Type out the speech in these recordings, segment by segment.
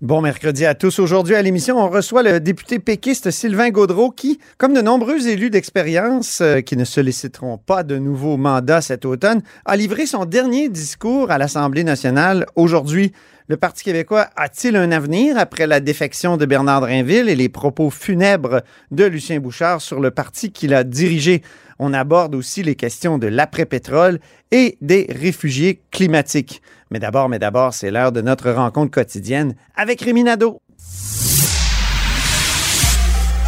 Bon mercredi à tous. Aujourd'hui à l'émission, on reçoit le député péquiste Sylvain Gaudreau qui, comme de nombreux élus d'expérience euh, qui ne solliciteront pas de nouveaux mandats cet automne, a livré son dernier discours à l'Assemblée nationale aujourd'hui. Le Parti québécois a-t-il un avenir après la défection de Bernard Drinville et les propos funèbres de Lucien Bouchard sur le parti qu'il a dirigé? On aborde aussi les questions de l'après-pétrole et des réfugiés climatiques. Mais d'abord, mais d'abord, c'est l'heure de notre rencontre quotidienne avec Rémi.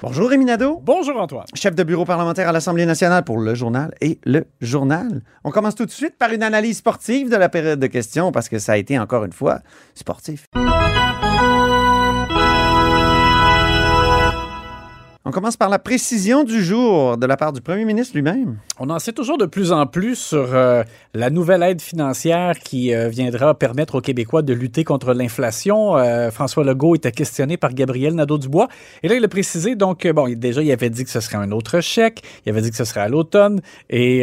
Bonjour Rémi Nadeau, Bonjour, Antoine. chef de bureau parlementaire à l'Assemblée nationale pour le journal et le journal. On commence tout de suite par une analyse sportive de la période de questions parce que ça a été encore une fois sportif. On commence par la précision du jour de la part du premier ministre lui-même. On en sait toujours de plus en plus sur euh, la nouvelle aide financière qui euh, viendra permettre aux Québécois de lutter contre l'inflation. Euh, François Legault était questionné par Gabriel Nadeau-Dubois. Et là, il a précisé, donc, bon, déjà, il avait dit que ce serait un autre chèque. Il avait dit que ce serait à l'automne. Et,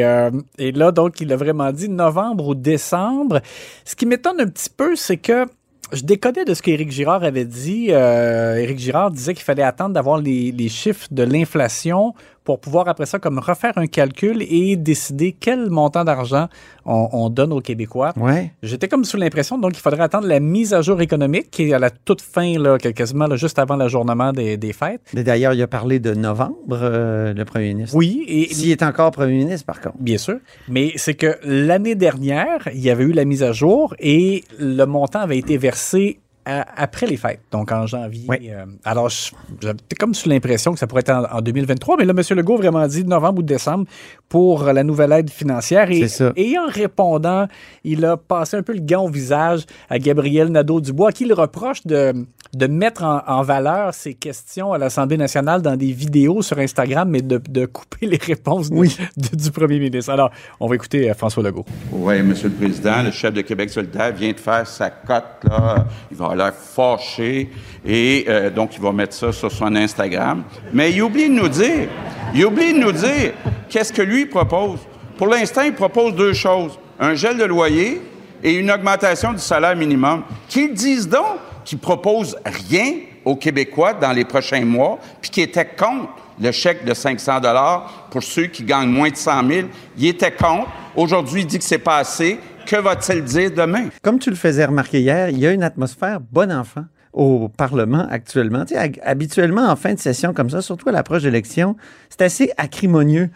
et là, donc, il a vraiment dit novembre ou décembre. Ce qui m'étonne un petit peu, c'est que je décodais de ce qu'Éric Girard avait dit. Euh, Éric Girard disait qu'il fallait attendre d'avoir les, les chiffres de l'inflation pour pouvoir après ça comme refaire un calcul et décider quel montant d'argent on, on donne aux Québécois. Ouais. J'étais comme sous l'impression donc il faudrait attendre la mise à jour économique qui est à la toute fin là, quasiment là, juste avant l'ajournement des, des fêtes. Mais D'ailleurs, il a parlé de novembre, euh, le premier ministre. Oui, et S'il est encore premier ministre, par contre. Bien sûr. Mais c'est que l'année dernière, il y avait eu la mise à jour et le montant avait été versé à- après les fêtes, donc en janvier. Oui. Euh, alors, j'étais comme sous l'impression que ça pourrait être en, en 2023, mais là, M. Legault a vraiment dit novembre ou décembre pour la nouvelle aide financière. Et, C'est ça. et en répondant, il a passé un peu le gant au visage à Gabriel Nadeau-Dubois, qui le reproche de, de mettre en, en valeur ses questions à l'Assemblée nationale dans des vidéos sur Instagram, mais de, de couper les réponses de- Oui. de- du premier ministre. Alors, on va écouter euh, François Legault. Oui, Monsieur le Président, le chef de Québec solidaire vient de faire sa cote, là. Il va l'air fâché et euh, donc il va mettre ça sur son Instagram. Mais il oublie de nous dire, il oublie de nous dire qu'est-ce que lui propose. Pour l'instant, il propose deux choses. Un gel de loyer et une augmentation du salaire minimum. Qu'ils disent donc qu'ils proposent rien aux Québécois dans les prochains mois, puis qu'ils étaient contre le chèque de 500 dollars pour ceux qui gagnent moins de 100 000. Il était contre. Aujourd'hui, il dit que c'est pas assez. Que va-t-il dire demain? Comme tu le faisais remarquer hier, il y a une atmosphère bon enfant au Parlement actuellement. Tu habituellement, en fin de session comme ça, surtout à l'approche d'élection, c'est assez acrimonieux.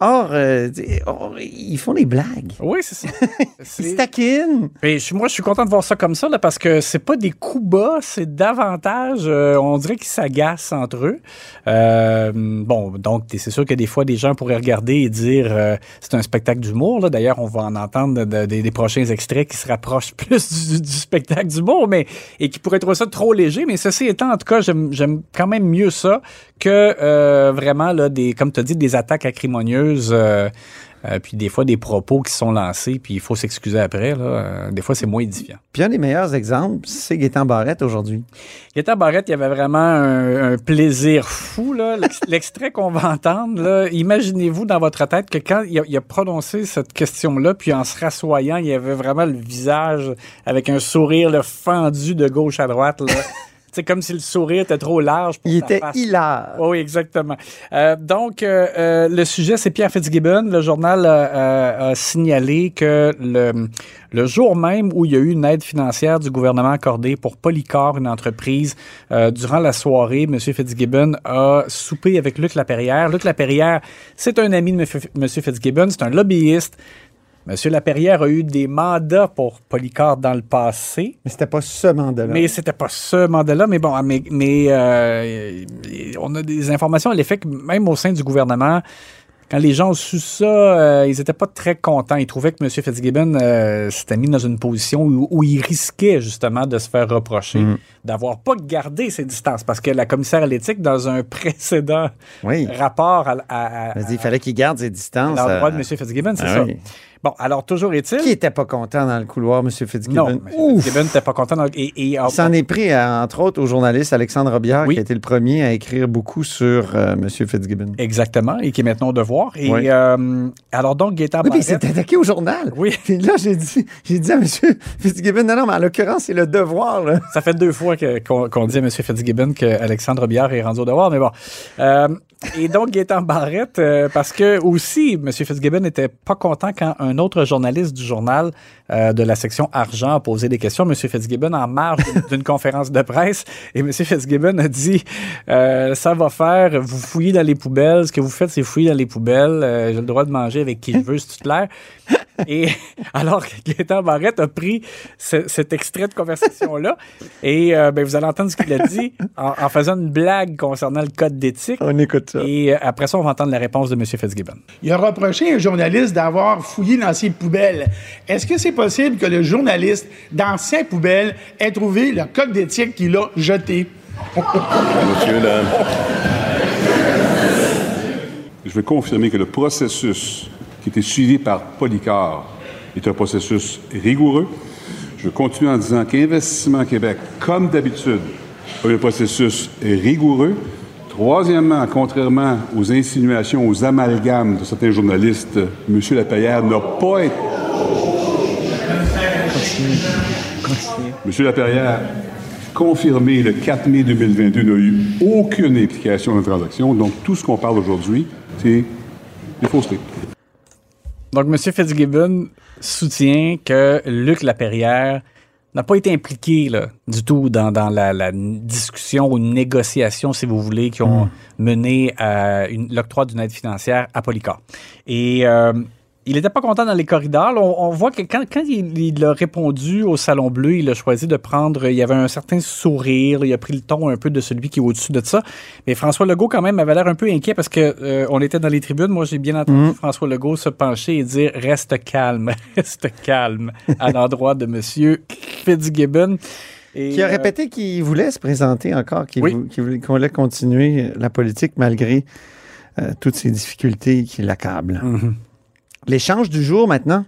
Or, euh, ils font des blagues. Oui, c'est ça. Ils taquinent. Moi, je suis content de voir ça comme ça, là, parce que c'est pas des coups bas, c'est davantage, euh, on dirait qu'ils s'agacent entre eux. Euh, bon, donc, c'est sûr que des fois, des gens pourraient regarder et dire euh, c'est un spectacle d'humour. là. D'ailleurs, on va en entendre de- de- des- prochains extraits qui se rapprochent plus du, du spectacle d'humour, mais et qui pourraient trouver ça trop léger. Mais ceci étant, en tout cas, j'aime j'aime quand même mieux ça que euh, vraiment, là, des, comme tu as dit, des attaques acrimonieuses. Euh, euh, puis des fois, des propos qui sont lancés, puis il faut s'excuser après. Là. Euh, des fois, c'est moins édifiant. Puis un des meilleurs exemples, c'est Gaétan Barrette aujourd'hui. Gaëtan Barrette, il y avait vraiment un, un plaisir fou. L'extrait qu'on va entendre, imaginez-vous dans votre tête que quand il a, il a prononcé cette question-là, puis en se rassoyant, il avait vraiment le visage avec un sourire là, fendu de gauche à droite. Là. C'est comme si le sourire était trop large pour Il était face. hilar. Oui, oui, exactement. Euh, donc, euh, euh, le sujet, c'est Pierre Fitzgibbon. Le journal euh, a signalé que le, le jour même où il y a eu une aide financière du gouvernement accordée pour Polycor, une entreprise, euh, durant la soirée, M. Fitzgibbon a soupé avec Luc Laperrière. Luc Laperrière, c'est un ami de M. Fitzgibbon, c'est un lobbyiste. M. Laperrière a eu des mandats pour Polycor dans le passé. Mais c'était pas ce mandat-là. Mais c'était pas ce mandat-là. Mais bon, mais, mais euh, on a des informations à l'effet que même au sein du gouvernement, quand les gens ont su ça, euh, ils n'étaient pas très contents. Ils trouvaient que M. Fitzgibbon euh, s'était mis dans une position où, où il risquait justement de se faire reprocher Mm. d'avoir pas gardé ses distances. Parce que la commissaire à l'éthique, dans un précédent Oui. rapport à, Il fallait qu'il garde ses distances. à l'endroit de M. Fitzgibbon, c'est ah ça. oui. Bon, alors toujours est-il... Qui était pas content dans le couloir, M. Non, Fitzgibbon? M. Ouf! Fitzgibbon n'était pas content. dans- et, et- Il s'en est pris, à, entre autres, au journaliste Alexandre Robillard, Oui. qui a été le premier à écrire beaucoup sur euh, M. Fitzgibbon. Exactement, et qui est maintenant au devoir. Et Oui. euh, alors donc, Gaétan Oui, puis il Barrette- s'est attaqué au journal. Oui. Puis là, j'ai dit, j'ai dit à M. Fitzgibbon, non, non, mais en l'occurrence, c'est le devoir. Là. Ça fait deux fois que- qu'on qu'on dit à M. Fitzgibbon qu'Alexandre Biard est rendu au devoir, mais bon. Euh, et donc, Gaétan Barrette, euh, parce que aussi, M. Fitzgibbon n'était pas content quand un autre journaliste du journal euh, de la section argent a posé des questions à M. Fitzgibbon en marge d'une- conférence de presse. Et M. Fitzgibbon a dit euh, Ça va faire, vous fouillez dans les poubelles, ce que vous faites, c'est fouiller dans les poubelles, euh, j'ai le droit de manger avec qui je veux, c'est tout clair. Et alors que Gaétan Barrette a pris ce- cet extrait de conversation-là, et euh, ben, vous allez entendre ce qu'il a dit en, en faisant une blague concernant le code d'éthique. On écoute ça. Et euh, après ça, on va entendre la réponse de M. Fitzgibbon. Il a reproché à un journaliste d'avoir fouillé dans ses poubelles. Est-ce que c'est possible que le journaliste, dans ses poubelles, ait trouvé le code d'éthique qu'il a jeté? Monsieur, là. Je veux confirmer que le processus qui était suivi par Polycar est un processus rigoureux. Je continue en disant qu'Investissement Québec, comme d'habitude, a un processus rigoureux. Troisièmement, contrairement aux insinuations, aux amalgames de certains journalistes, M. Lapayère n'a pas été. M. Lapierre, confirmé le 4 mai 2022, n'a eu aucune implication dans la transaction. Donc, tout ce qu'on parle aujourd'hui, c'est des faussetés. Donc, M. Fitzgibbon soutient que Luc Laperrière n'a pas été impliqué là, du tout dans, dans la, la discussion ou négociation, si vous voulez, qui ont mené à l'octroi d'une aide financière à Polycar. Et euh, il n'était pas content dans les corridors. Là, On, on voit que quand, quand il, il a répondu au Salon Bleu, il a choisi de prendre, il y avait un certain sourire, il a pris le ton un peu de celui qui est au-dessus de ça. Mais François Legault, quand même, avait l'air un peu inquiet parce que euh, on était dans les tribunes. Moi, j'ai bien entendu François Legault se pencher et dire Reste calme, reste calme à l'endroit de Monsieur Fitzgibbon. Et, Qui a euh, répété qu'il voulait se présenter encore, qu'il Oui. voulait, continuer la politique malgré euh, toutes ces difficultés qui l'accablent. Mhm. L'échange du jour maintenant?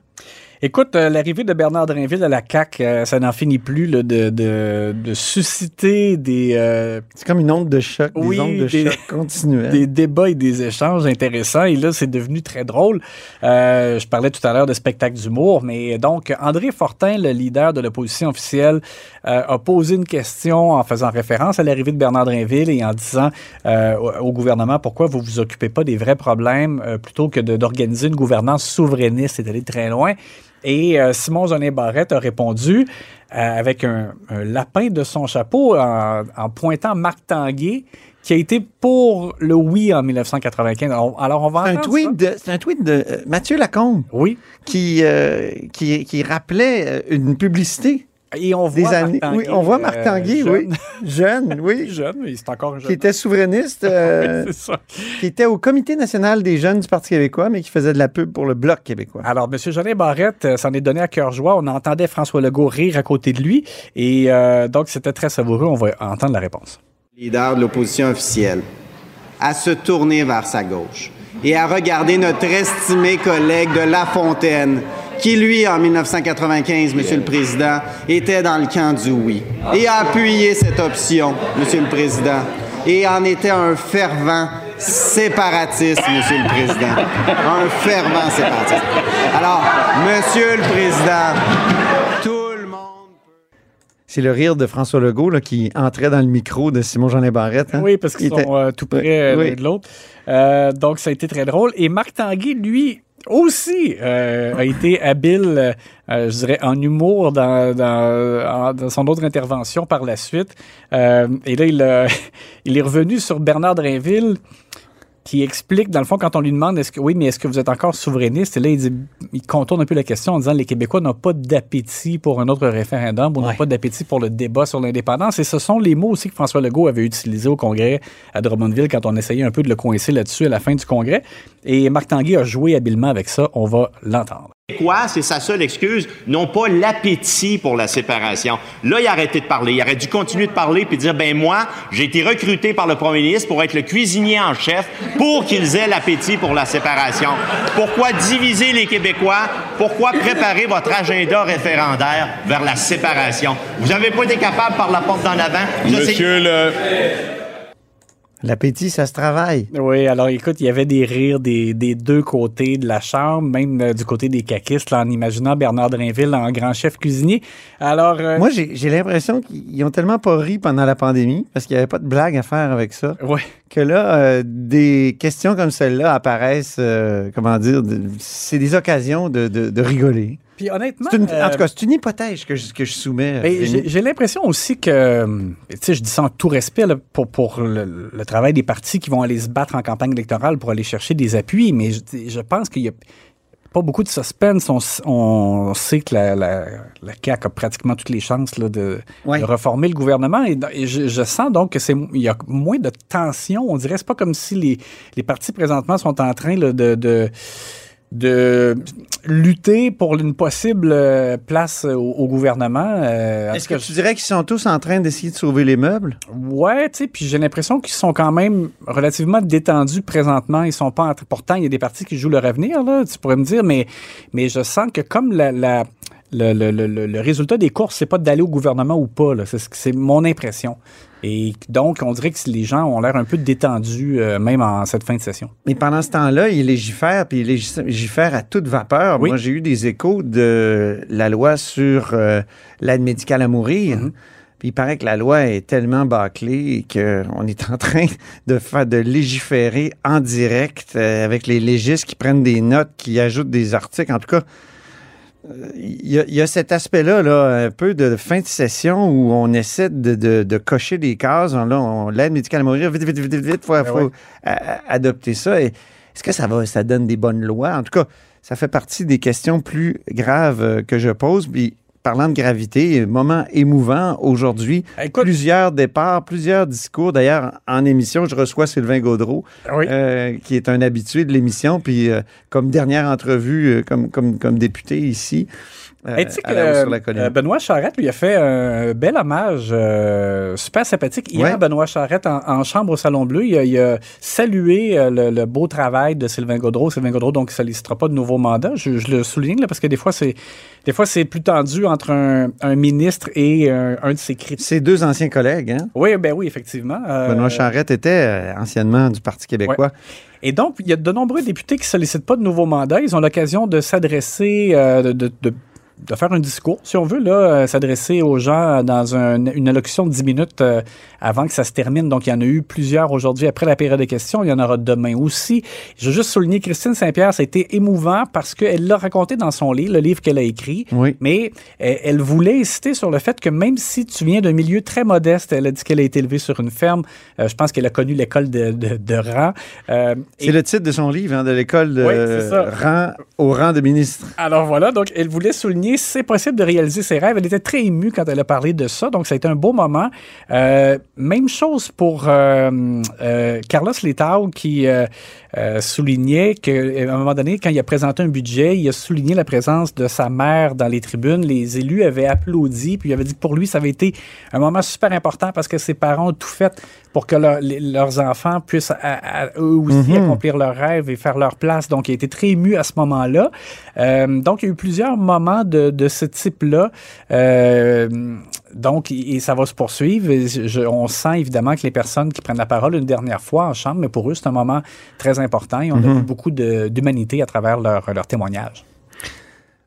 Écoute, euh, l'arrivée de Bernard Drinville à la CAQ, euh, ça n'en finit plus là, de, de, de susciter des, euh, C'est comme une onde de choc, Oui, des ondes de des- choc continuelles. des débats et des échanges intéressants. Et là, c'est devenu très drôle. Euh, je parlais tout à l'heure de spectacle d'humour, mais donc André Fortin, le leader de l'opposition officielle, a posé une question en faisant référence à l'arrivée de Bernard Drinville et en disant au, gouvernement pourquoi vous vous occupez pas des vrais problèmes plutôt que d'organiser une gouvernance souverainiste et d'aller très loin. Et euh, Simon Jolin Barrette a répondu euh, avec un, un lapin de son chapeau en, en pointant Marc Tanguay, qui a été pour le oui en 1995. Alors, alors, on va C'est un tweet de, c'est un tweet de euh, Mathieu Lacombe Oui. qui, euh, qui, qui rappelait une publicité Et on des voit années. Marc oui, on voit Marc euh, jeune. oui. Jeune, oui. jeune, mais c'est encore jeune. Qui était souverainiste, euh, Oui, c'est ça. qui était au Comité national des jeunes du Parti québécois, mais qui faisait de la pub pour le Bloc québécois. Alors, M. Jolin Barrette euh, s'en est donné à cœur joie. On entendait François Legault rire à côté de lui. Et euh, donc, c'était très savoureux. On va entendre la réponse. leader de l'opposition officielle, à se tourner vers sa gauche et à regarder notre estimé collègue de La Fontaine, qui lui, en 1995, Monsieur le Président, était dans le camp du oui, et a appuyé cette option, Monsieur le Président, et en était un fervent séparatiste, Monsieur le Président. Un fervent séparatiste. Alors, Monsieur le Président, tout le monde C'est le rire de François Legault là, qui entrait dans le micro de Simon-Jean Barrette. hein. Oui, parce qu'ils Il était- sont euh, tout près euh, Oui. l'un de l'autre. Euh, donc, ça a été très drôle. Et Marc Tanguay, lui, aussi, euh, a été habile, euh, je dirais, en humour dans, son autre intervention par la suite. Euh, et là, il, il est revenu sur Bernard Drinville qui explique, dans le fond, quand on lui demande, est-ce que oui, mais est-ce que vous êtes encore souverainiste? Et là, il, dit, il contourne un peu la question en disant les Québécois n'ont pas d'appétit pour un autre référendum ou n'ont pas d'appétit pour le débat sur l'indépendance. Et ce sont les mots aussi que François Legault avait utilisés au Congrès à Drummondville quand on essayait un peu de le coincer là-dessus à la fin du Congrès. Et Marc Tanguay a joué habilement avec ça. On va l'entendre. C'est sa seule excuse, n'ont pas l'appétit pour la séparation. Là, il a arrêté de parler. Il aurait dû continuer de parler puis dire, ben moi, j'ai été recruté par le premier ministre pour être le cuisinier en chef pour qu'ils aient l'appétit pour la séparation. Pourquoi diviser les Québécois? Pourquoi préparer votre agenda référendaire vers la séparation? Vous n'avez pas été capable par la porte d'en avant? C'est- le... L'appétit, ça se travaille. Oui, alors écoute, il y avait des rires des, des deux côtés de la chambre, même euh, du côté des caquistes, là, en imaginant Bernard Drinville en grand chef cuisinier. Alors, euh, Moi, j'ai l'impression qu'ils ont tellement pas ri pendant la pandémie, parce qu'il n'y avait pas de blague à faire avec ça, ouais. que là, euh, des questions comme celle-là apparaissent, comment dire, c'est des occasions de, de- de rigoler. Puis honnêtement, une- euh, en tout cas, c'est une hypothèse que je, que je soumets. ben, j'ai l'impression aussi que, euh, tu sais, je dis ça en tout respect là, pour, pour le, le travail des partis qui vont aller se battre en campagne électorale pour aller chercher des appuis, mais je, je pense qu'il y a pas beaucoup de suspense. On, sait que la, la, la CAQ a pratiquement toutes les chances là, de, Ouais. de reformer le gouvernement. Et, et je, je sens donc que c'est il y a moins de tension. On dirait c'est pas comme si les, les partis présentement sont en train là, de, de de lutter pour une possible euh, place au, au gouvernement. euh, Est-ce que tu dirais qu'ils sont tous en train d'essayer de sauver les meubles? Ouais, tu sais, puis j'ai l'impression qu'ils sont quand même relativement détendus présentement. Ils sont pas en... Pourtant, il y a des partis qui jouent leur avenir, là, tu pourrais me dire, mais, mais je sens que comme la, la- le, le- le- le- résultat des courses, c'est pas d'aller au gouvernement ou pas, c'est mon impression. Et donc, on dirait que les gens ont l'air un peu détendus, euh, même en cette fin de session. Mais pendant ce temps-là, il légifère, puis il légifère à toute vapeur. Oui. Moi, j'ai eu des échos de la loi sur euh, l'aide médicale à mourir. Mm-hmm. Puis il paraît que la loi est tellement bâclée qu'on est en train de faire de légiférer en direct euh, avec les légistes qui prennent des notes, qui ajoutent des articles. En tout cas, il y, a- il y a cet aspect-là, là, un peu de fin de session où on essaie de, de- de cocher des cases. Là, on, l'aide médicale à mourir, vite, vite, vite, vite, vite, faut, Ben faut ouais. adopter ça. Et Est-ce que ça va, ça donne des bonnes lois? En tout cas, ça fait partie des questions plus graves euh, que je pose. Puis, parlant de gravité, moment émouvant aujourd'hui. Écoute- Plusieurs départs, plusieurs discours. D'ailleurs, en émission, je reçois Sylvain Gaudreau, Oui. euh, qui est un habitué de l'émission. Puis, euh, comme dernière entrevue, euh, comme, comme, comme député ici, Hey, tu sais à la hausse que sur la colline. euh, Benoît Charette lui a fait un bel hommage euh, super sympathique. Hier, Ouais. Benoît Charette, en, en chambre au Salon Bleu, il a, il a salué euh, le, le beau travail de Sylvain Gaudreau. Sylvain Gaudreau, donc, ne sollicitera pas de nouveau mandat. Je, je le souligne là, parce que des fois, c'est des fois c'est plus tendu entre un, un ministre et un, un de ses critiques. Ces deux anciens collègues, hein? Oui, ben oui, effectivement. Euh, Benoît Charette était euh, anciennement du Parti québécois. Et donc, il y a de nombreux députés qui ne sollicitent pas de nouveaux mandats. Ils ont l'occasion de s'adresser, euh, de, de- de- de faire un discours, si on veut, là, euh, s'adresser aux gens dans un- une allocution de 10 minutes euh, avant que ça se termine. Donc, il y en a eu plusieurs aujourd'hui après la période de questions. Il y en aura demain aussi. Je veux juste souligner Christine Saint-Pierre, ça a été émouvant parce qu'elle l'a raconté dans son livre, le livre qu'elle a écrit. Oui. Mais euh, elle voulait insister sur le fait que même si tu viens d'un milieu très modeste, elle a dit qu'elle a été élevée sur une ferme. Euh, je pense qu'elle a connu l'école de, de, de rang. Et- C'est le titre de son livre, hein, de l'école de Oui, rang au rang de ministre. Alors voilà, donc elle voulait souligner c'est possible de réaliser ses rêves. Elle était très émue quand elle a parlé de ça, donc ça a été un beau moment. Euh, même chose pour euh, euh, Carlos Letao qui euh, euh, soulignait qu'à un moment donné, quand il a présenté un budget, il a souligné la présence de sa mère dans les tribunes. Les élus avaient applaudi, puis il avait dit que pour lui, ça avait été un moment super important parce que ses parents ont tout fait pour que leur- les- leurs enfants puissent à- à- eux aussi accomplir leurs rêves et faire leur place. Donc, il a été très ému à ce moment-là. Euh, donc, il y a eu plusieurs moments de, de ce type-là. Euh, donc, et ça va se poursuivre. Je- on sent évidemment que les personnes qui prennent la parole une dernière fois en chambre, mais pour eux, c'est un moment très important et on a vu beaucoup de- d'humanité à travers leur, leur témoignage.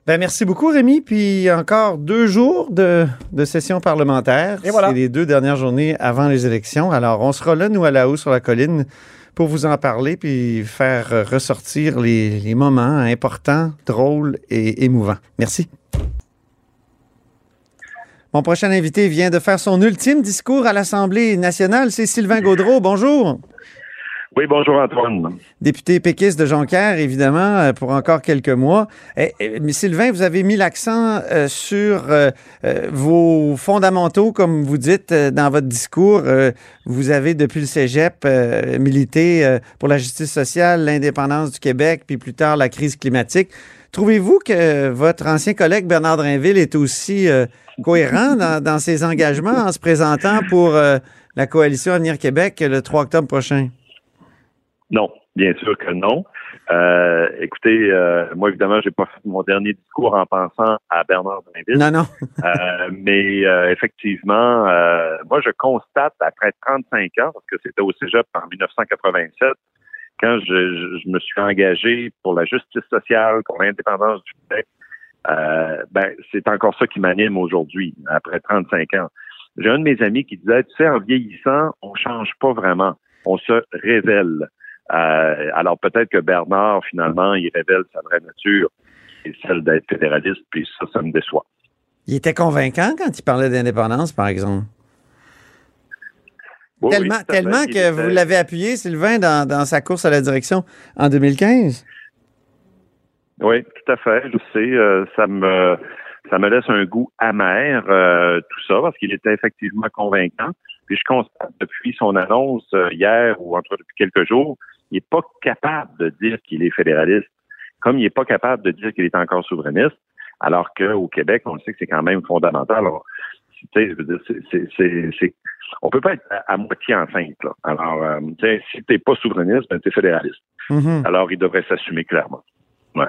Ben, merci beaucoup, Rémi. Puis encore deux jours de, de session parlementaire. Et voilà. C'est les deux dernières journées avant les élections. Alors, on sera là, nous, à la haut sur la colline, pour vous en parler puis faire ressortir les, les moments importants, drôles et émouvants. Merci. Mon prochain invité vient de faire son ultime discours à l'Assemblée nationale. C'est Sylvain Gaudreau. Bonjour. Oui, bonjour Antoine. Député péquiste de Jonquière, évidemment, euh, pour encore quelques mois. Eh, eh, mais Sylvain, vous avez mis l'accent euh, sur euh, euh, vos fondamentaux, comme vous dites euh, dans votre discours. Euh, vous avez, depuis le cégep, euh, milité euh, pour la justice sociale, l'indépendance du Québec, puis plus tard la crise climatique. Trouvez-vous que votre ancien collègue Bernard Drinville est aussi euh, cohérent dans, dans ses engagements en se présentant pour euh, la coalition Avenir Québec le 3 octobre prochain? Non, bien sûr que non. Euh, écoutez, euh, moi évidemment, j'ai pas fait mon dernier discours en pensant à Bernard Drinville. Non, non. Euh, mais effectivement, moi je constate après 35 ans, parce que c'était au Cégep en 1987, quand je, je- je me suis engagé pour la justice sociale, pour l'indépendance du Québec, euh, ben c'est encore ça qui m'anime aujourd'hui, après 35 ans. J'ai un de mes amis qui disait, tu sais, en vieillissant, on change pas vraiment, on se révèle. Euh, alors peut-être que Bernard, finalement, il révèle sa vraie nature, c'est celle d'être fédéraliste, puis ça, ça me déçoit. Il était convaincant quand il parlait d'indépendance, par exemple. Oui, tellement que était- vous l'avez appuyé, Sylvain, dans, dans sa course à la direction en 2015. Oui, tout à fait. Je sais, euh, ça me ça me laisse un goût amer euh, tout ça parce qu'il était effectivement convaincant. Puis je constate depuis son annonce euh, hier ou entre depuis quelques jours, il n'est pas capable de dire qu'il est fédéraliste, comme il n'est pas capable de dire qu'il est encore souverainiste, alors qu'au Québec, on le sait que c'est quand même fondamental. Alors, tu sais, je veux dire, c'est, c'est, c'est, c'est- on peut pas être à, à moitié enceinte. Là. Alors, euh, tu si t'es pas souverainiste, ben t'es fédéraliste. Mhm. Alors, il devrait s'assumer clairement. Ouais.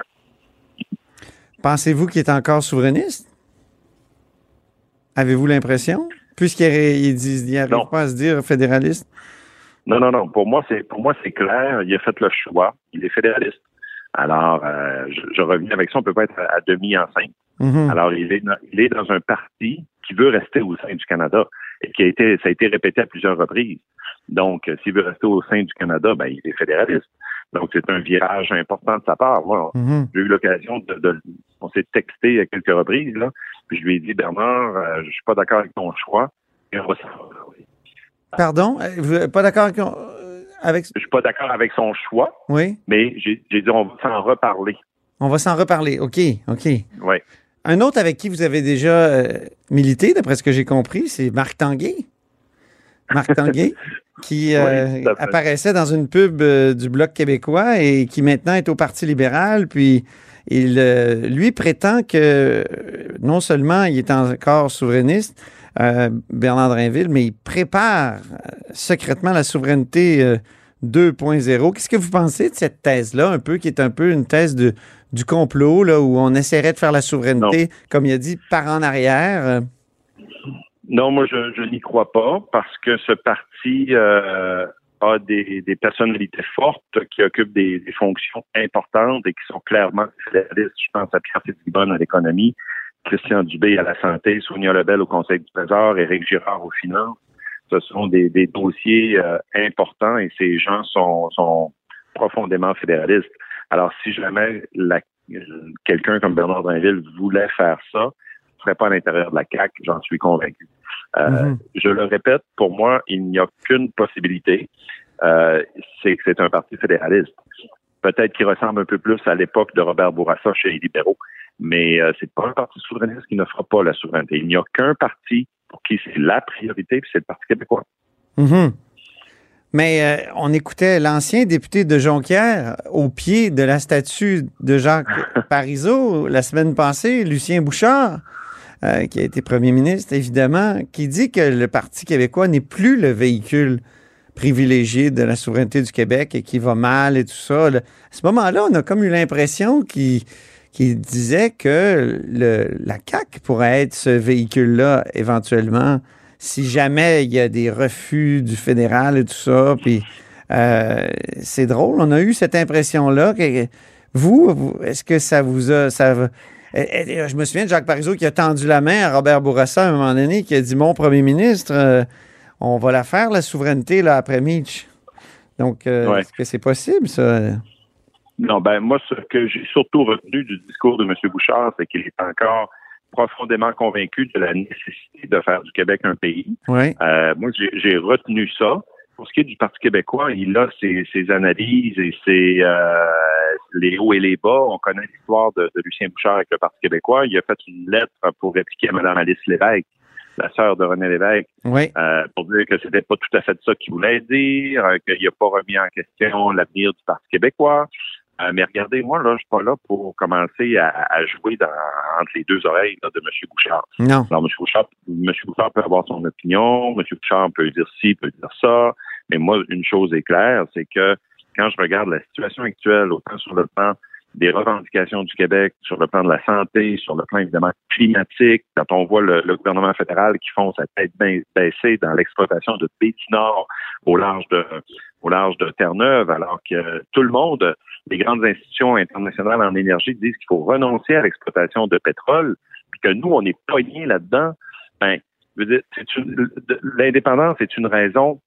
Pensez-vous qu'il est encore souverainiste? Avez-vous l'impression? Puisqu'il n'arrive pas à se dire fédéraliste. Non, non, non. Pour moi, c'est pour moi c'est clair. Il a fait le choix. Il est fédéraliste. Alors, euh, je, je reviens avec ça. On peut pas être à, à demi enceinte. Mhm. Alors, il est, dans, il est dans un parti qui veut rester au sein du Canada et qui a été, ça a été répété à plusieurs reprises. Donc, euh, s'il veut rester au sein du Canada, ben, il est fédéraliste. Donc, c'est un virage important de sa part. Moi, Mhm. j'ai eu l'occasion de, de- on s'est texté à quelques reprises, là. Puis je lui ai dit, Bernard, euh, je suis pas d'accord avec ton choix. Et on va s'en reparler. Pardon? Euh, Vous n'êtes pas d'accord avec, euh, avec- Je suis pas d'accord avec son choix, Oui? mais j'ai dit, on va s'en reparler. On va s'en reparler. OK, OK. Ouais. Un autre avec qui vous avez déjà euh, milité, d'après ce que j'ai compris, c'est Marc Tanguay. Marc Tanguay, qui euh, Oui, apparaissait dans une pub euh, du Bloc québécois et qui maintenant est au Parti libéral. Puis il, euh, lui prétend que non seulement il est encore souverainiste, Bernard Drinville, mais il prépare secrètement la souveraineté euh, 2.0. Qu'est-ce que vous pensez de cette thèse-là, un peu, qui est un peu une thèse de, du complot, là, où on essaierait de faire la souveraineté, comme il a dit, par en arrière? Non, moi, je, je n'y crois pas parce que ce parti euh, a des, des personnalités fortes qui occupent des, des fonctions importantes et qui sont clairement fédéralistes. Je pense à Pierre Fitzgibbon à l'économie, Christian Dubé à la santé, Sonia Lebel au Conseil du Trésor, Éric Girard aux finances. Ce sont des, des dossiers euh, importants et ces gens sont, sont profondément fédéralistes. Alors, si jamais quelqu'un comme Bernard Drinville voulait faire ça, ce serait pas à l'intérieur de la CAQ, j'en suis convaincu. Euh, Mhm. Je le répète, pour moi, il n'y a qu'une possibilité, euh, c'est que c'est un parti fédéraliste. Peut-être qu'il ressemble un peu plus à l'époque de Robert Bourassa chez les libéraux, mais euh, c'est pas un parti souverainiste qui ne fera pas la souveraineté. Il n'y a qu'un parti pour qui c'est la priorité, puis c'est le Parti québécois. Mhm. Mais euh, on écoutait l'ancien député de Jonquière au pied de la statue de Jacques Parizeau la semaine passée, Lucien Bouchard, euh, qui a été premier ministre, évidemment, qui dit que le Parti québécois n'est plus le véhicule privilégié de la souveraineté du Québec et qui va mal et tout ça. À ce moment-là, on a comme eu l'impression qu'il disait que le, la CAQ pourrait être ce véhicule-là éventuellement si jamais il y a des refus du fédéral et tout ça. Puis euh, c'est drôle, on a eu cette impression-là. Que, vous, est-ce que ça vous a. je me souviens de Jacques Parizeau qui a tendu la main à Robert Bourassa à un moment donné, qui a dit Mon premier ministre, euh, on va la faire, la souveraineté, là, après Mitch. Donc, euh, Ouais. est-ce que c'est possible, ça? Non, ben moi, ce que j'ai surtout retenu du discours de M. Bouchard, c'est qu'il est encore profondément convaincu de la nécessité de faire du Québec un pays. Euh, moi, j'ai retenu ça. Pour ce qui est du Parti québécois, il a ses, ses analyses et ses euh, les hauts et les bas. On connaît l'histoire de, de, Lucien Bouchard avec le Parti québécois. Il a fait une lettre pour répliquer à Mme Alice Lévesque, la sœur de René Lévesque, oui. euh, pour dire que c'était pas tout à fait ça qu'il voulait dire, euh, qu'il n'a pas remis en question l'avenir du Parti québécois. Euh, mais regardez, moi, là, je suis pas là pour commencer à, à jouer dans, entre les deux oreilles là, de M. Bouchard. Non. Alors, M. Bouchard, M. Bouchard peut avoir son opinion, M. Bouchard peut dire ci, peut dire ça, mais moi, une chose est claire, c'est que quand je regarde la situation actuelle, autant sur le plan des revendications du Québec, sur le plan de la santé, sur le plan évidemment climatique, quand on voit le, le gouvernement fédéral qui font sa tête baissée dans l'exploitation de Nord au large de au large de Terre-Neuve, alors que tout le monde, les grandes institutions internationales en énergie disent qu'il faut renoncer à l'exploitation de pétrole, puis que nous, on est poignés là-dedans, ben, l'indépendance est une raison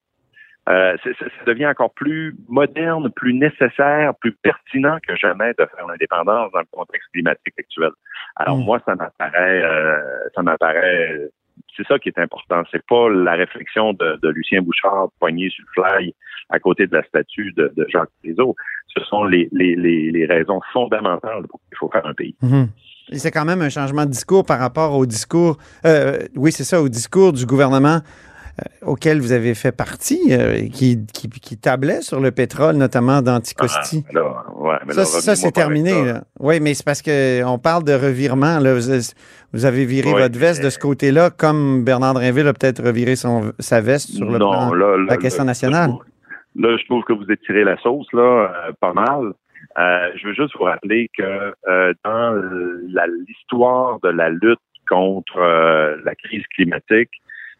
euh, ça devient encore plus moderne, plus nécessaire, plus pertinent que jamais de faire l'indépendance dans le contexte climatique actuel. Alors moi, ça m'apparaît, euh, ça m'apparaît, c'est ça qui est important. C'est pas la réflexion de, Lucien Bouchard poigné sur le fly à côté de la statue de, Jacques Parizeau. Ce sont les, raisons fondamentales pour qu'il faut faire un pays. Et c'est quand même un changement de discours par rapport au discours, euh, oui, c'est ça, au discours du gouvernement auquel vous avez fait partie, euh, qui, qui, qui, tablait sur le pétrole, notamment d'Anticosti. Ah, ouais, ça, ça c'est terminé. Là. Oui, mais c'est parce qu'on parle de revirement. Là. Vous, vous avez viré votre veste de ce côté-là, comme Bernard Drinville a peut-être reviré son, sa veste sur le non, plan là, de la question nationale. Là, je trouve que vous étirez la sauce, là, euh, pas mal. Euh, je veux juste vous rappeler que euh, dans l'histoire de la lutte contre euh, la crise climatique,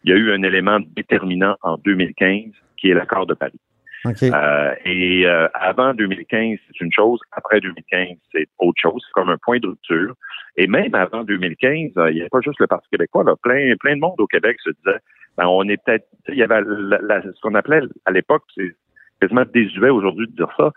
il y a eu un élément déterminant en 2015 qui est l'accord de Paris. Okay. Euh, et euh, avant 2015, c'est une chose. Après 2015, c'est autre chose. C'est comme un point de rupture. Et même avant 2015, euh, il n'y avait pas juste le Parti québécois. Là, plein, plein de monde au Québec se disait, ben, on est peut-être, il y avait la, la, ce qu'on appelait à l'époque, c'est quasiment désuet aujourd'hui de dire ça.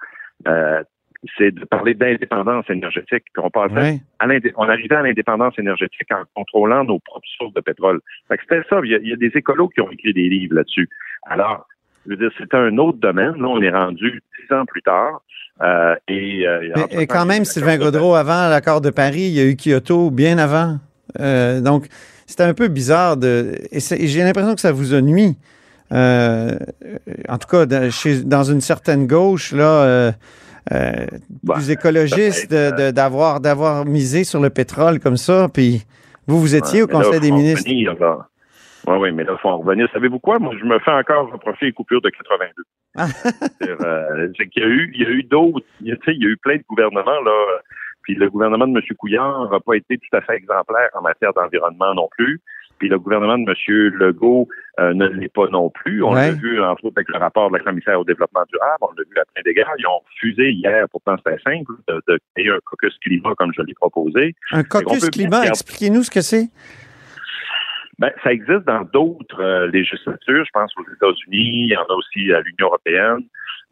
Euh, c'est de parler d'indépendance énergétique. On passait à on arrivait à l'indépendance énergétique en contrôlant nos propres sources de pétrole. C'était ça. Il y, a, il y a des écolos qui ont écrit des livres là-dessus. Alors, je veux dire, c'était un autre domaine. Là, on est rendu dix ans plus tard. Euh, et, euh, Et, quand même, Sylvain Gaudreau, avant l'accord de Paris, il y a eu Kyoto bien avant. Euh, donc, c'était un peu bizarre. De, et, et j'ai l'impression que ça vous a nuit. Euh, en tout cas, dans, chez- dans une certaine gauche, là, euh, euh, Bah, plus écologiste, de- d'avoir d'avoir misé sur le pétrole comme ça. Puis, vous, vous étiez Ouais, au là, Conseil des ministres. revenir, là. Oui, oui, mais là, il faut en revenir. Savez-vous quoi? Moi, je me fais encore reprocher les coupures de 82. C'est-à-dire, euh, c'est qu'il y a eu, il y a eu d'autres, il il y a eu plein de gouvernements, là. Puis le gouvernement de M. Couillard n'a pas été tout à fait exemplaire en matière d'environnement non plus. Puis le gouvernement de M. Legault euh, ne l'est pas non plus. On Ouais. l'a vu, entre autres, avec le rapport de la commissaire au développement durable. On l'a vu à plein d'égards. Ils ont refusé hier, pourtant c'était simple, de, de créer un caucus climat comme je l'ai proposé. Un caucus climat, expliquez-nous ce que c'est. Ben, ça existe dans d'autres euh, législatures. Je pense aux États-Unis, il y en a aussi à l'Union européenne.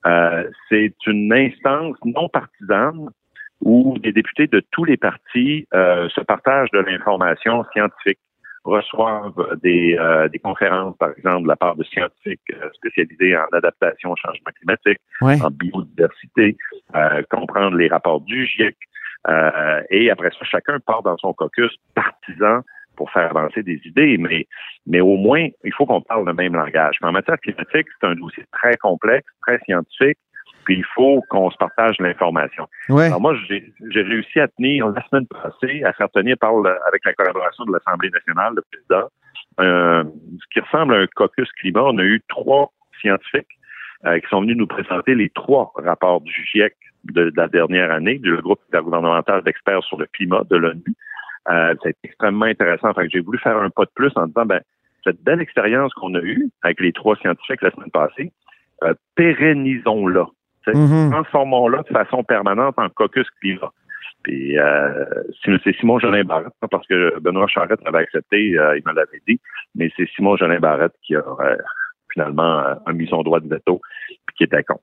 Euh, c'est une instance non partisane où des députés de tous les partis euh, se partagent de l'information scientifique, reçoivent des, euh, des conférences, par exemple, de la part de scientifiques euh, spécialisés en adaptation au changement climatique, Ouais. en biodiversité, euh, comprendre les rapports du GIEC. euh, et après ça, chacun part dans son caucus partisan pour faire avancer des idées, mais, mais au moins, il faut qu'on parle le même langage. Mais en matière climatique, c'est un dossier très complexe, très scientifique, puis il faut qu'on se partage l'information. Ouais. Alors moi, j'ai réussi à tenir la semaine passée, à faire tenir par le- avec la collaboration de l'Assemblée nationale, le président, euh, ce qui ressemble à un caucus climat. On a eu trois scientifiques euh, qui sont venus nous présenter les trois rapports du GIEC de, de la dernière année, du groupe intergouvernemental d'experts sur le climat de l'ONU. Euh, été extrêmement intéressant. Fait j'ai voulu faire un pas de plus en disant, ben, cette belle expérience qu'on a eue avec les trois scientifiques la semaine passée, euh, pérennisons-la. Mhm. Transformons-la de façon permanente en caucus climat. Puis euh, c'est Simon Jolin Barrette, pas parce que Benoît Charette avait accepté, euh, il me l'avait dit, mais c'est Simon Jolin Barrette qui a euh, finalement euh, a mis son droit de veto puis qui était contre.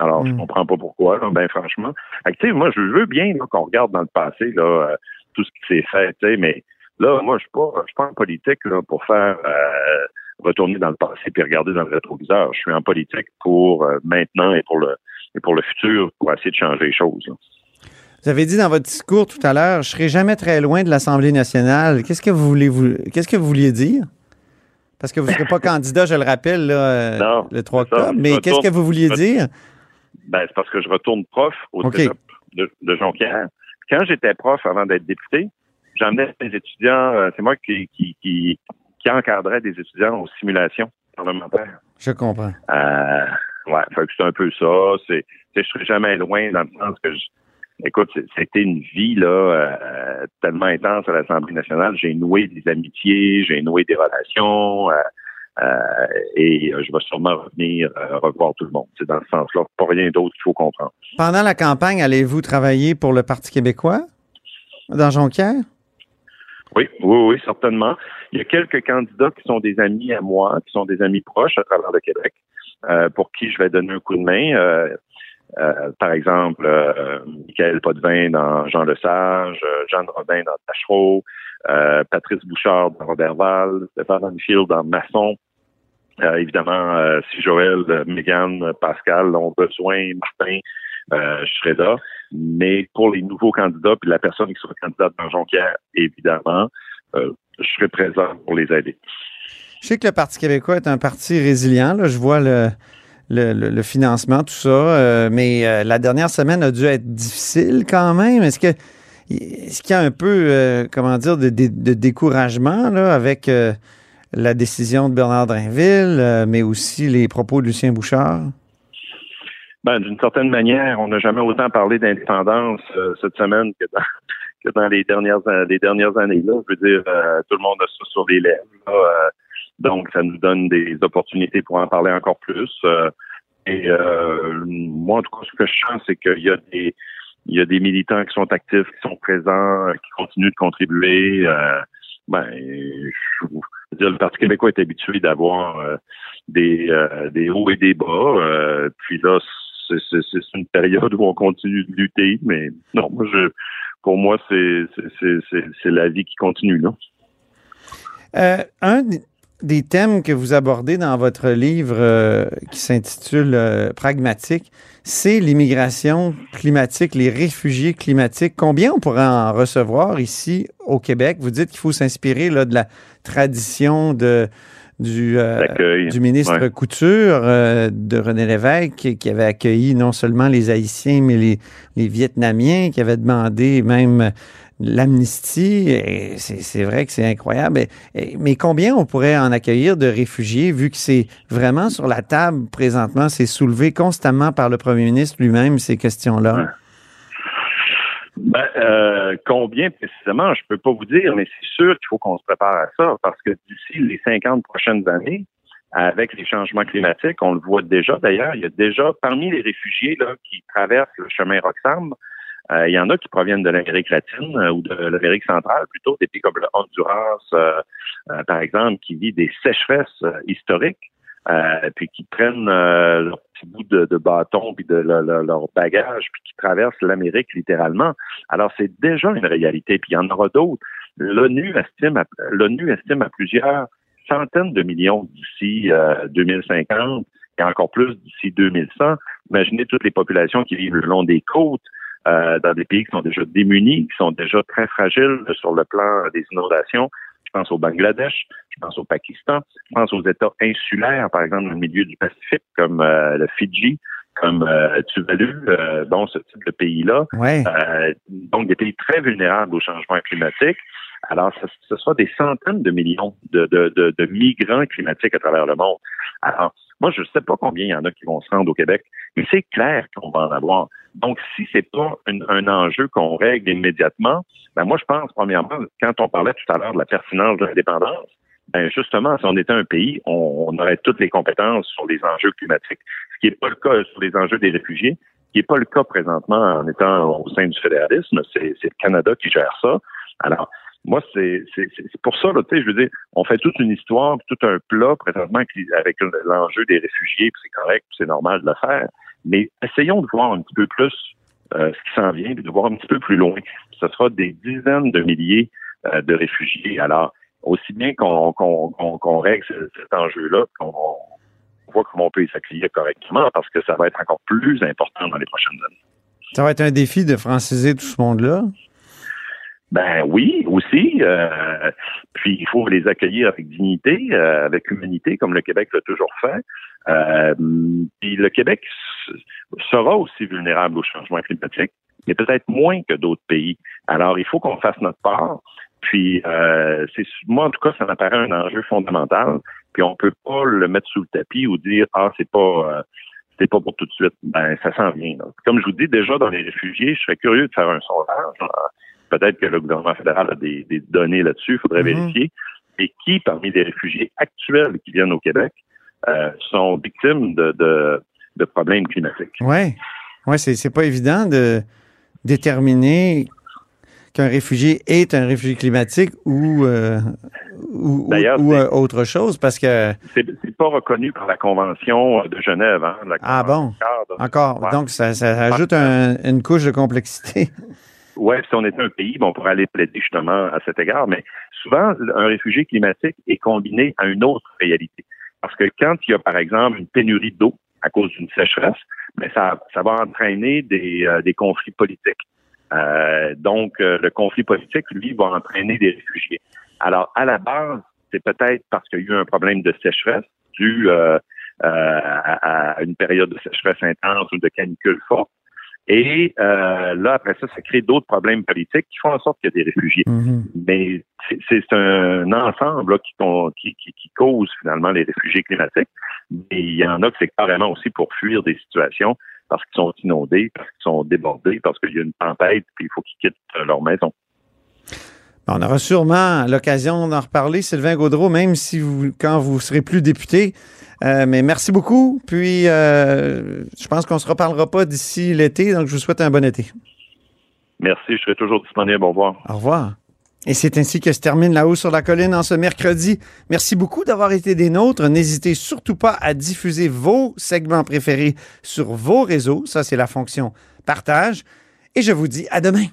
Alors, je Mm. comprends pas pourquoi, là, ben franchement. Fait que, tu sais, moi, je veux bien là, qu'on regarde dans le passé là, tout ce qui s'est fait, mais là, moi, je suis pas, je suis pas en politique là, pour faire euh, retourner dans le passé puis regarder dans le rétroviseur. Je suis en politique pour euh, maintenant et pour le et pour le futur pour essayer de changer les choses. là. Vous avez dit dans votre discours tout à l'heure, je serai jamais très loin de l'Assemblée nationale. Qu'est-ce que vous voulez vous, qu'est-ce que vous vouliez dire? Parce que vous ne serez pas candidat, je le rappelle, là, euh, Non, le 3 c'est ça. octobre. Mais qu'est-ce que vous vouliez dire? Ben, c'est parce que je retourne prof au OK. cégep de, de Jonquière. Quand j'étais prof avant d'être député, j'emmenais des étudiants, euh, c'est moi qui, qui, qui, qui encadrait des étudiants aux simulations parlementaires. Je comprends. Euh, ouais, fait que c'est un peu ça. C'est, je serais jamais loin dans le sens que je, écoute, c'était une vie là euh, tellement intense à l'Assemblée nationale. J'ai noué des amitiés, j'ai noué des relations. euh, euh, et je vais sûrement revenir revoir tout le monde. C'est dans ce sens-là, pas rien d'autre qu'il faut comprendre. Pendant la campagne, allez-vous travailler pour le Parti québécois? Dans Jonquière? Oui, oui, oui, certainement. Il y a quelques candidats qui sont des amis à moi, qui sont des amis proches à travers le Québec, euh, pour qui je vais donner un coup de main. Euh, euh, par exemple, euh, Michael Potvin dans Jean Lesage, euh, Jeanne Robin dans Tachereau, euh, Patrice Bouchard dans Robertval, Stéphane Anfield dans Masson. Évidemment, si Joël, Mégane, Pascal ont besoin, Martin, euh, je serai là. Mais pour les nouveaux candidats, puis la personne qui sera candidate dans Jonquière, évidemment, euh, je serai présent pour les aider. Je sais que le Parti québécois est un parti résilient. Je vois le, financement, tout ça. euh, mais euh, la dernière semaine a dû être difficile quand même. Est-ce que est-ce qu'il y a un peu, euh, comment dire, de, découragement avec euh, la décision de Bernard Drinville, euh, mais aussi les propos de Lucien Bouchard? Ben, d'une certaine manière, on n'a jamais autant parlé d'indépendance euh, cette semaine que dans, que dans les dernières an- les dernières années. Là, je veux dire, euh, tout le monde a ça sur les lèvres. là, euh, donc, ça nous donne des opportunités pour en parler encore plus. euh, et euh, moi, en tout cas, ce que je sens, c'est qu'il y a des il y a des militants qui sont actifs, qui sont présents, euh, qui continuent de contribuer. euh, ben, je veux dire, le Parti québécois est habitué d'avoir euh, des, euh, des hauts et des bas. euh, puis là, c'est une période où on continue de lutter, mais non, moi, je, pour moi, c'est la vie qui continue. Là. Euh, un des thèmes que vous abordez dans votre livre euh, qui s'intitule euh, Pragmatique, c'est l'immigration climatique, les réfugiés climatiques. Combien on pourrait en recevoir ici au Québec? Vous dites qu'il faut s'inspirer de la tradition de, du, euh, du ministre Ouais. Couture, euh, de René Lévesque, qui, qui avait accueilli non seulement les Haïtiens, mais les, les Vietnamiens, qui avaient demandé même l'amnistie. C'est c'est vrai que c'est incroyable. Et- et- mais combien on pourrait en accueillir de réfugiés, vu que c'est vraiment sur la table présentement, c'est soulevé constamment par le premier ministre lui-même, ces questions-là? Ben, euh, combien précisément, je peux pas vous dire, mais c'est sûr qu'il faut qu'on se prépare à ça, parce que d'ici les 50 prochaines années, avec les changements climatiques, on le voit déjà d'ailleurs, il y a déjà parmi les réfugiés là, qui traversent le chemin Roxham, euh, il y en a qui proviennent de l'Amérique latine euh, ou de l'Amérique centrale, plutôt des pays comme le Honduras, euh, euh, par exemple, qui vit des sécheresses euh, historiques, euh, puis qui prennent euh, leur petit bout de, de bâton puis de le- le- leur bagage, puis qui traversent l'Amérique littéralement. Alors c'est déjà une réalité, puis il y en aura d'autres. L'ONU estime, à, l'ONU estime à plusieurs centaines de millions d'ici euh, 2050 et encore plus d'ici 2100. Imaginez toutes les populations qui vivent le long des côtes, euh, dans des pays qui sont déjà démunis, qui sont déjà très fragiles sur le plan des inondations. Je pense au Bangladesh, je pense au Pakistan, je pense aux États insulaires, par exemple, dans le milieu du Pacifique, comme euh, le Fidji, comme euh, Tuvalu, euh, bon, ce type de pays-là. Ouais. Euh, donc, des pays très vulnérables au changement climatique. Alors, ce, ce sera des centaines de millions de, de, de, de migrants climatiques à travers le monde. Alors, moi, je ne sais pas combien il y en a qui vont se rendre au Québec, mais c'est clair qu'on va en avoir. Donc, si c'est pas un enjeu qu'on règle immédiatement, ben moi, je pense, premièrement, quand on parlait tout à l'heure de la pertinence de l'indépendance, ben justement, si on était un pays, on, on aurait toutes les compétences sur les enjeux climatiques, ce qui n'est pas le cas sur les enjeux des réfugiés, ce qui n'est pas le cas présentement en étant au sein du fédéralisme. C'est c'est le Canada qui gère ça. Alors, moi, c'est pour ça, tu sais, je veux dire, on fait toute une histoire, tout un plat présentement avec l'enjeu des réfugiés, puis c'est correct, c'est normal de le faire. Mais essayons de voir un petit peu plus euh, ce qui s'en vient, puis de voir un petit peu plus loin. Ce sera des dizaines de milliers euh, de réfugiés. Alors, aussi bien qu'on qu'on qu'on règle ce- cet enjeu-là, qu'on voit comment on peut s'accueillir correctement, parce que ça va être encore plus important dans les prochaines années. Ça va être un défi de franciser tout ce monde-là? Ben oui, aussi. euh, puis il faut les accueillir avec dignité, euh, avec humanité, comme le Québec l'a toujours fait. Euh, puis le Québec sera aussi vulnérable au changement climatique, mais peut-être moins que d'autres pays. Alors il faut qu'on fasse notre part. Puis euh, c'est moi en tout cas, ça m'apparaît un enjeu fondamental. Puis on peut pas le mettre sous le tapis ou dire ah c'est pas euh, c'est pas pour tout de suite. Ben ça s'en vient. là. Comme je vous dis déjà dans les réfugiés, je serais curieux de faire un sondage. là. Peut-être que le gouvernement fédéral a des, des données là-dessus, il faudrait Mhm. vérifier. Et qui, parmi les réfugiés actuels qui viennent au Québec, euh, sont victimes de, de, de problèmes climatiques? Ouais. Ouais, c'est, c'est pas évident de déterminer qu'un réfugié est un réfugié climatique ou, euh, ou, euh, autre chose parce que. C'est c'est pas reconnu par la Convention de Genève. Hein, la Ah bon? Encore. Ouais. Donc, ça, ça ajoute un- une couche de complexité. Ouais, si on était un pays, bon, on pourrait aller plaider justement à cet égard, mais souvent, un réfugié climatique est combiné à une autre réalité. Parce que quand il y a, par exemple, une pénurie d'eau à cause d'une sécheresse, mais ça, ça va entraîner des, euh, des conflits politiques. Euh, donc, euh, le conflit politique, lui, va entraîner des réfugiés. Alors, à la base, c'est peut-être parce qu'il y a eu un problème de sécheresse dû euh, euh, à, à une période de sécheresse intense ou de canicule forte. Et euh, là, après ça, ça crée d'autres problèmes politiques qui font en sorte qu'il y a des réfugiés. Mhm. Mais c'est- c'est un ensemble là, qui, qui, qui, qui cause finalement les réfugiés climatiques. Mais il y en a que c'est carrément aussi pour fuir des situations parce qu'ils sont inondés, parce qu'ils sont débordés, parce qu'il y a une tempête, puis il faut qu'ils quittent euh, leur maison. On aura sûrement l'occasion d'en reparler, Sylvain Gaudreau, même si vous, quand vous serez plus député. Euh, mais merci beaucoup. Puis, euh, je pense qu'on se reparlera pas d'ici l'été, donc je vous souhaite un bon été. Merci, je serai toujours disponible. Au revoir. Au revoir. Et c'est ainsi que se termine La Haut sur la Colline en ce mercredi. Merci beaucoup d'avoir été des nôtres. N'hésitez surtout pas à diffuser vos segments préférés sur vos réseaux. Ça, c'est la fonction partage. Et je vous dis à demain.